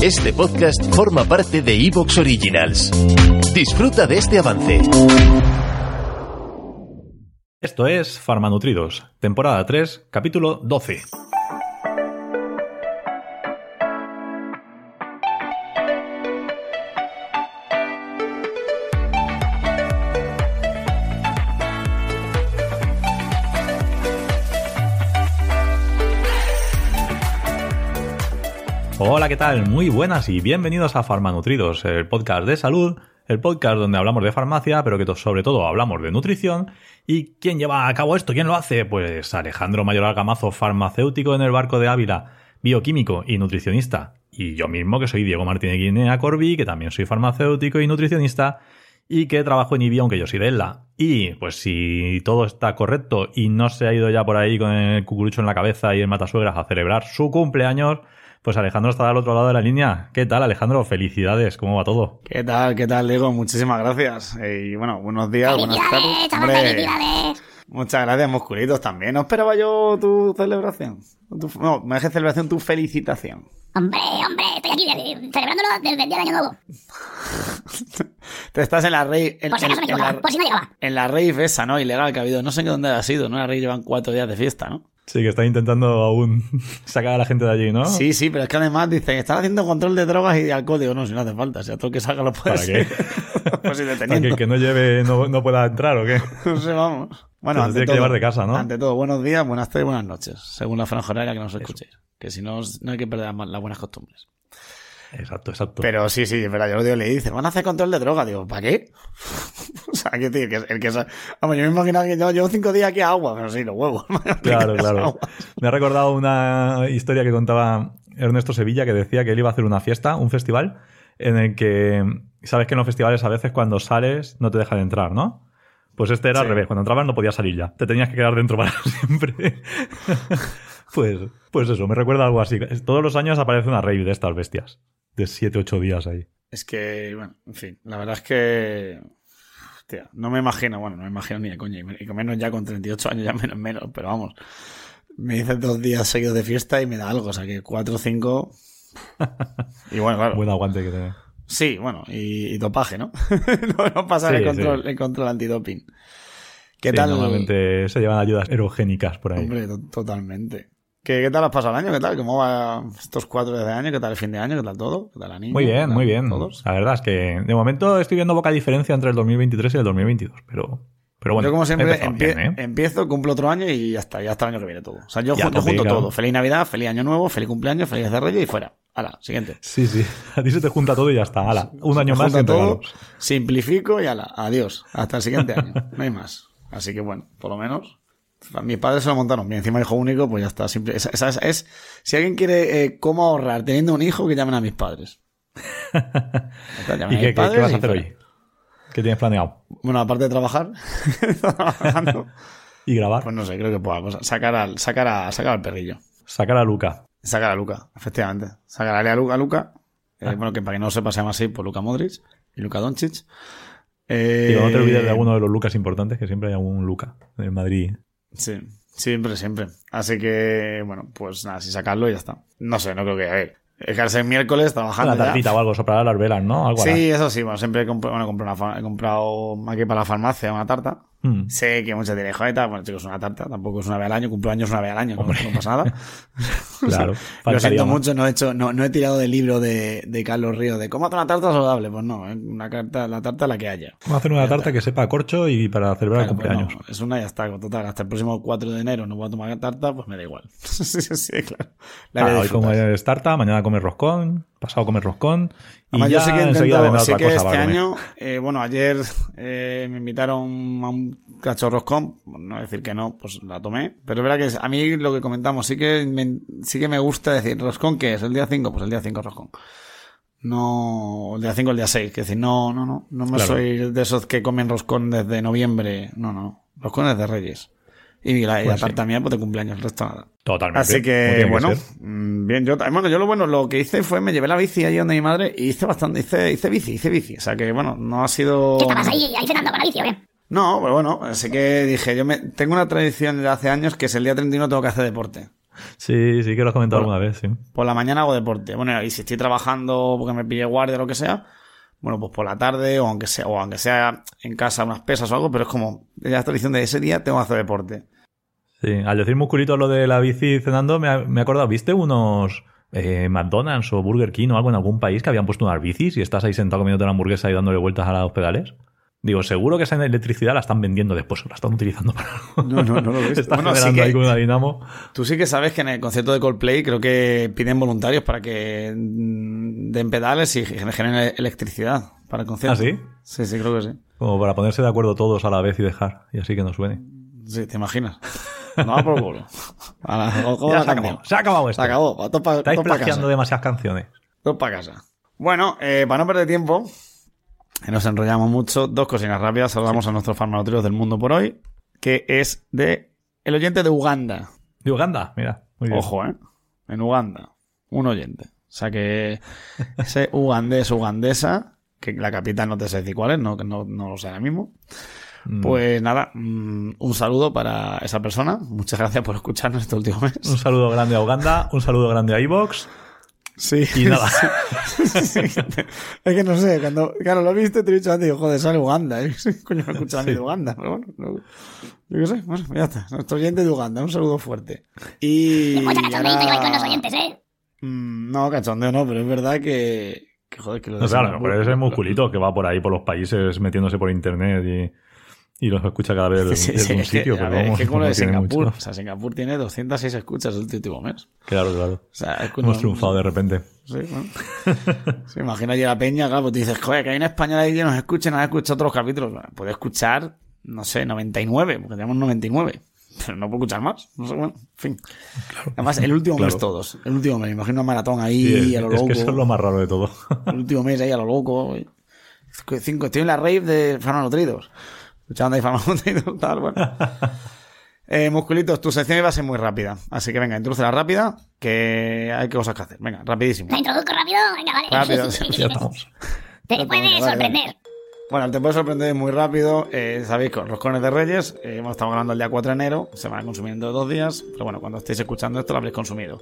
Este podcast forma parte de Evox Originals. Disfruta de este avance. Esto es Farmanutridos, temporada 3, capítulo 12. Hola, ¿qué tal? Muy buenas y bienvenidos a Farmanutridos, el podcast de salud, el podcast donde hablamos de farmacia, pero que sobre todo hablamos de nutrición. ¿Y quién lleva a cabo esto? ¿Quién lo hace? Pues Alejandro Mayoral Gamazo, farmacéutico en el barco de Ávila, bioquímico y nutricionista. Y yo mismo, que soy Diego Martínez Guinea Corbi, que también soy farmacéutico y nutricionista y que trabajo en IBI, aunque yo soy de ELA. Y pues si todo está correcto y no se ha ido ya por ahí con el cucurucho en la cabeza y el matasuegras a celebrar su cumpleaños, pues Alejandro está al otro lado de la línea. ¿Qué tal, Alejandro? Felicidades, ¿cómo va todo? ¿Qué tal, qué tal, Diego? Muchísimas gracias. Y bueno, buenos días, buenas tardes. Hombre, felicidades! Muchas gracias, musculitos, también. No esperaba yo tu celebración. Tu, no, me dejes celebración, tu felicitación. Hombre, hombre, estoy aquí celebrándolo desde el día de Año Nuevo. Te estás en la rave. En, por si acaso en, me en la, por si no llegaba. En la rave esa, ¿no? Ilegal que ha habido. No sé en dónde ha sido, ¿no? La rave llevan cuatro días de fiesta, ¿no? Sí, que está intentando aún sacar a la gente de allí, ¿no? Sí, sí, pero es que además dicen, están haciendo control de drogas y de alcohol. Digo, no, si no hace falta, si a todo el que salga lo puede ¿Para qué? pues si ¿Para que el que no lleve no, no pueda entrar o qué? No sé, vamos. Bueno, ante tiene que todo, llevar de casa, ¿no? Ante todo, buenos días, buenas tardes, buenas noches, según la franja horaria que nos escuchéis. Que si no, no hay que perder las las buenas costumbres. Exacto, exacto. Pero sí, sí, es verdad, yo lo digo, le dicen, van a hacer control de droga. Digo, ¿para qué? o sea, que tío, el que, el que sa- Vamos, yo me imaginaba que yo llevo cinco días aquí a agua, pero sí, los huevos. Claro, claro. Me ha recordado una historia que contaba Ernesto Sevilla que decía que él iba a hacer una fiesta, un festival, en el que, sabes que en los festivales a veces cuando sales no te dejan entrar, ¿no? Pues este era al revés, cuando entrabas no podías salir ya, te tenías que quedar dentro para siempre. pues, pues eso, me recuerda algo así. Todos los años aparece una rave de estas bestias, de 7, 8 días ahí. Es que, bueno, en fin, la verdad es que. Hostia, no me imagino, bueno, no me imagino ni de coña, y con menos ya con 38 años, ya menos, menos, pero vamos. Me dices dos días seguidos de fiesta y me da algo, o sea que cuatro o cinco. Y bueno, claro. Buen aguante que te... Sí, bueno, y, y dopaje, ¿no? no, no pasar Sí, el, control, sí. el control antidoping. ¿Qué Sí, tal? Normalmente se llevan ayudas erogénicas por ahí. Hombre, to- totalmente. ¿Qué, ¿Qué tal has pasado el año? ¿Qué tal? ¿Cómo va estos cuatro días de año? ¿Qué tal el fin de año? ¿Qué tal todo? ¿Qué tal la niña? Muy ¿Qué bien, muy bien. Todos. La verdad es que de momento estoy viendo poca diferencia entre el 2023 y el 2022, pero, pero bueno. yo, como siempre, empie- bien, ¿eh? empiezo, cumplo otro año y ya está, ya está el año que viene todo. O sea, yo, Ya, junto claro. todo. Feliz Navidad, feliz Año Nuevo, feliz cumpleaños, feliz de Reyes y fuera. Hala, siguiente. Sí, sí. A ti se te junta todo y ya está. Hala, un año más junto sin todo, regalos. simplifico y ala, adiós. Hasta el siguiente año. No hay más. Así que bueno, por lo menos. Mis padres se lo montaron bien. Encima hijo único, pues ya está. Simple. Es, si alguien quiere eh, cómo ahorrar teniendo un hijo, que llamen a mis padres. ¿Y qué, padres qué vas a y hacer hoy? ¿Qué tienes planeado? Bueno, aparte de trabajar, trabajando, ¿Y grabar? pues no sé, creo que pueda pues, sacar al, sacar a, sacar al perrillo. Sacar a Luca. Sacar a Luca, efectivamente. Sacarle a Luca, a Luca. Eh, bueno, que para que no lo sepa se llama así, por Luca Modric y Luca Doncic. Eh, Digo, no te olvides de alguno de los Lucas importantes, que siempre hay algún Luca en Madrid. Sí, siempre, siempre. Así que, bueno, pues nada, si sacarlo y ya está. No sé, no creo que, a ver, al ser miércoles trabajando Una ya- tartita o algo, soplar las velas, ¿no? Algo. Sí, eso sí, bueno, siempre he comprado, bueno, he comprado, una he comprado aquí para la farmacia una tarta. Mm. Sé que muchos diréis, joder, bueno, chicos, una tarta, tampoco es una vez al año, cumpleaños una vez al año, no, no pasa nada. Claro. Lo siento más. mucho, no he hecho, no, no he tirado del libro de, de Carlos Ríos de cómo hacer una tarta saludable. Pues no, ¿eh? una carta, la tarta la que haya. Vamos a hacer una tarta que sepa corcho y para celebrar Claro, el pues cumpleaños. no, es una ya está, total. Hasta el próximo 4 de enero no voy a tomar tarta, pues me da igual. sí, sí, claro. La Ah, hoy disfrutar. comes tarta, mañana comes roscón, pasado comes roscón. Y Además, ya yo sé que, intento, vendrá sé que cosa este año, eh, bueno, ayer eh, me invitaron a un cachorro roscón, no decir que no, pues la tomé, pero es verdad que a mí lo que comentamos, sí que me, sí que me gusta decir, roscón, ¿qué es? ¿El día 5? Pues el día 5 roscón. No, el día 5 el día 6, que decir, no, no, no, no me Claro. soy de esos que comen roscón desde noviembre, no, no, no, roscón es de Reyes. Y la, y la Pues sí. tarta mía, pues de cumpleaños, el resto nada. Totalmente. Así que, bueno, mm, bien, yo, bueno, yo lo bueno, lo que hice fue, me llevé la bici allí donde mi madre y hice bastante, hice, hice bici, hice bici. O sea que, bueno, no ha sido... ¿Qué estabas ahí, ahí cenando con la bici o qué? No, pero bueno, así que dije, yo me, tengo una tradición de hace años que es el día 31 tengo que hacer deporte. Sí, sí que lo has comentado Por- alguna vez, sí. Por la mañana hago deporte. Bueno, y si estoy trabajando porque me pille guardia o lo que sea, bueno, pues por la tarde o aunque sea, o aunque sea en casa unas pesas o algo, pero es como, estoy diciendo de ese día tengo que hacer deporte. Sí, al decir musculito lo de la bici cenando, me, me he acordado, ¿viste unos eh, McDonald's o Burger King o algo en algún país que habían puesto unas bicis y estás ahí sentado comiéndote la hamburguesa y dándole vueltas a los pedales? Digo, seguro que esa electricidad la están vendiendo después, o la están utilizando para algo. No, no, no lo. Está Bueno, sí generando que- ahí con una dinamo. Tú sí que sabes que en el concierto de Coldplay creo que piden voluntarios para que mm, den pedales y generen electricidad para el concierto. ¿Ah, sí? Sí, sí, creo que sí. Como para ponerse de acuerdo todos a la vez y dejar, y así que no suene. Sí, te imaginas. No va por culo. A la, Ya se acabado, se ha acabado esto. Se acabó. Todo pa- Estáis todo plagiando demasiadas canciones. Todo para casa. Bueno, eh, para no perder tiempo, nos enrollamos mucho, dos cocinas rápidas. Saludamos a nuestros farmacéuticos del mundo por hoy, que es de el oyente de Uganda. De Uganda, mira. Muy bien. Ojo, ¿eh? En Uganda. Un oyente. O sea que ese ugandés, ugandesa, que la capital no te sé decir cuál es, no, que no, no lo sé ahora mismo. Mm. Pues nada, mm, un saludo para esa persona. Muchas gracias por escucharnos este último mes. Un saludo grande a Uganda, un saludo grande a iVox Sí. y nada. Sí. es que no sé, cuando, claro, lo viste, te he dicho antes, digo, joder, sale Uganda. ¿eh? Coño, me escuchan de Uganda. Pero bueno, no- yo qué sé, bueno, ya está. Nuestro oyente de Uganda, un saludo fuerte. Y. Mucha cachondeito ahora- con los oyentes, ¿eh? Mm, No, cachondeo no, pero es verdad que. que joder, que lo No sé, a lo Singapur- mejor es el musculito que va por ahí, por los países, metiéndose por internet y, y los escucha cada vez Sí, en sí, un es que, sitio. a pero ver, es que como lo no de Singapur. mucho. O sea, Singapur tiene 206 escuchas el último mes. Claro, claro. O sea, es que Hemos no- triunfado de repente. Sí, bueno. Se imagina allí la peña, claro, pues tú dices, joder, que hay una española ahí que nos escuche, nos ha escuchado otros capítulos. Bueno, Puede escuchar, no sé, 99, porque tenemos 99. Pero no puedo escuchar más. No sé, bueno, en fin. Además, el último Claro. mes todos. El último mes, imagino una maratón ahí Sí, a lo es loco. que eso es lo más raro de todo. El último mes ahí a lo loco. Cinco, estoy en la rave de Farmanotridos. Escuchando ahí Farmanotridos, tal, bueno. Eh, musculitos, tu sección iba a ser muy rápida. Así que venga, introdúcela rápida, que hay cosas que hacer. Venga, rapidísimo. La introduzco rápido. Venga, vale. Rápido, ya estamos. Te Venga, puede vale, sorprender. Bueno, te puede sorprender muy rápido. Eh, Sabéis, con roscones de Reyes, eh, hemos estado grabando el día 4 de enero, se van en dos días, pero bueno, cuando estéis escuchando esto lo habréis consumido.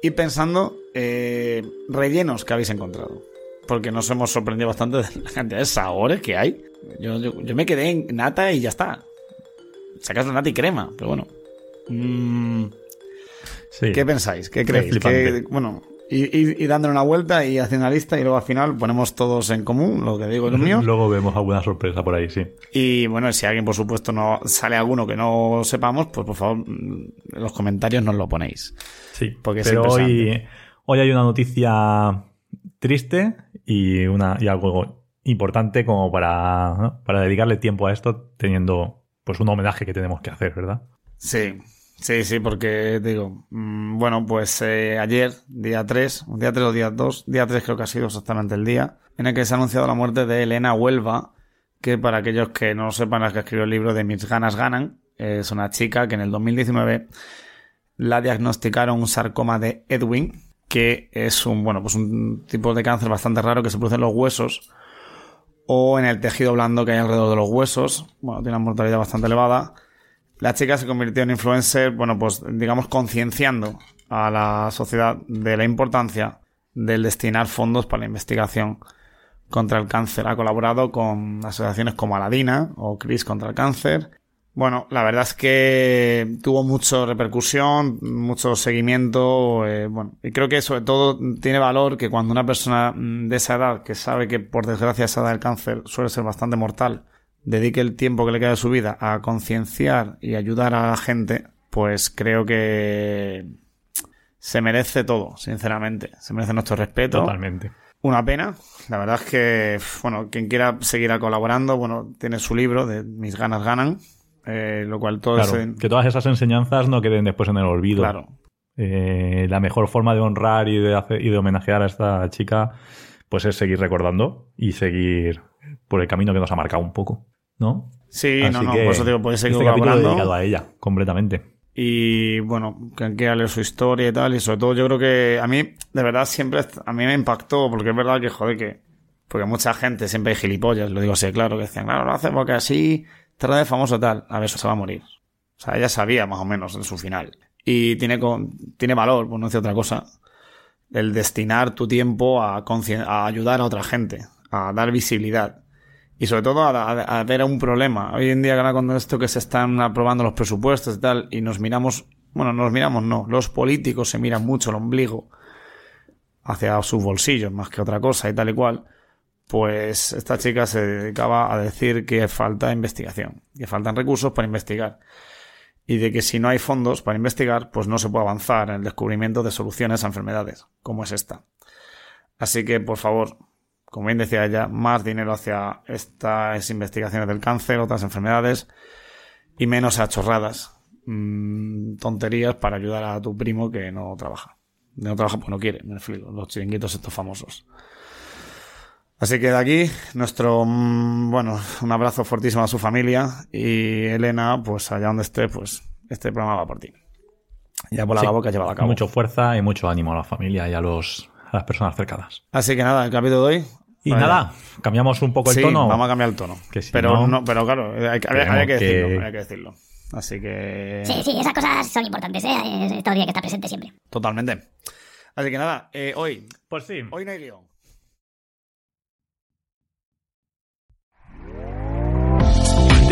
Y pensando, eh, rellenos que habéis encontrado. Porque nos hemos sorprendido bastante de la cantidad de sabores que hay. Yo, yo, yo me quedé en nata y ya está. Si acaso nata y crema, pero bueno. Mm, Sí. ¿Qué pensáis? ¿Qué creéis? ¿Qué- bueno, y, y, dándole una vuelta y haciendo una lista y luego al final ponemos todos en común, lo que digo es lo mío. Luego vemos alguna sorpresa por ahí, sí. Y bueno, si alguien, por supuesto, no sale alguno que no sepamos, pues por favor, en los comentarios nos lo ponéis. Sí, Porque pero hoy, hoy hay una noticia triste y, una, y algo importante como para, para dedicarle tiempo a esto teniendo pues un homenaje que tenemos que hacer, ¿verdad? Sí, sí, sí, porque digo, mm, bueno, pues eh, ayer, día 3, día 3 o día 2, día 3 creo que ha sido exactamente el día, en el que se ha anunciado la muerte de Elena Huelva, que para aquellos que no lo sepan, es que escribió el libro de Mis ganas ganan, es una chica que en el 2019 la diagnosticaron un sarcoma de Edwin, que es un, bueno, pues un tipo de cáncer bastante raro que se produce en los huesos o en el tejido blando que hay alrededor de los huesos. Bueno, tiene una mortalidad bastante elevada. La chica se convirtió en influencer, bueno, pues digamos concienciando a la sociedad de la importancia del destinar fondos para la investigación contra el cáncer. Ha colaborado con asociaciones como Aladina o CRIS contra el cáncer. Bueno, la verdad es que tuvo mucha repercusión, mucho seguimiento, eh, bueno, y creo que sobre todo tiene valor que cuando una persona mm, de esa edad, que sabe que por desgracia esa edad del cáncer suele ser bastante mortal, dedique el tiempo que le queda de su vida a concienciar y ayudar a la gente, pues creo que se merece todo, sinceramente. Se merece nuestro respeto. Totalmente. Una pena. La verdad es que, bueno, quien quiera seguir colaborando, bueno, tiene su libro de Mis ganas ganan, eh, lo cual todo Claro, ese- que todas esas enseñanzas no queden después en el olvido. Claro. Eh, la mejor forma de honrar y de, hacer, y de homenajear a esta chica, pues es seguir recordando y seguir por el camino que nos ha marcado un poco, ¿no? Sí, Así no, no, que por eso digo, podéis seguir este capítulo colaborando. dedicado a ella, completamente. Y bueno, quien quiera leer su historia y tal, y sobre todo yo creo que a mí, de verdad, siempre, a mí me impactó, porque es verdad que, joder, que, porque mucha gente, siempre hay gilipollas, lo digo así, claro, que decían, claro, lo hace porque así, trae famoso tal, a ver, se va a morir. O sea, ella sabía más o menos en su final. y tiene, con- tiene valor, por no decir otra cosa, el destinar tu tiempo a, a ayudar a otra gente, a dar visibilidad. Y sobre todo a, a- a ver un problema. Hoy en día, ahora con esto que se están aprobando los presupuestos y tal, y nos miramos, bueno, nos miramos no, los políticos se miran mucho el ombligo hacia sus bolsillos más que otra cosa y tal y cual, pues esta chica se dedicaba a decir que falta investigación, que faltan recursos para investigar y de que si no hay fondos para investigar, pues no se puede avanzar en el descubrimiento de soluciones a enfermedades, como es esta. Así que, por favor, como bien decía ella, más dinero hacia estas investigaciones del cáncer, otras enfermedades, y menos a chorradas, mm, tonterías para ayudar a tu primo que no trabaja. No trabaja porque no quiere, me explico, los chiringuitos estos famosos. Así que de aquí, nuestro, mm, bueno, un abrazo fortísimo a su familia y Elena, pues allá donde esté, pues este programa va por ti. Ya por la Sí. labor que has llevado a cabo. Mucho fuerza y mucho ánimo a la familia y a, los, a las personas cercanas. Así que nada, el capítulo de hoy. Y nada, cambiamos un poco el sí, tono. vamos a cambiar el tono. Que si pero no- no, pero claro, hay, que- había, Creemos había que que- decirlo, había que decirlo. Así que Sí, sí, esas cosas son importantes, ¿eh? Esto habría que estar presente siempre. totalmente. Así que nada, eh, hoy, Pues sí. hoy no hay lío.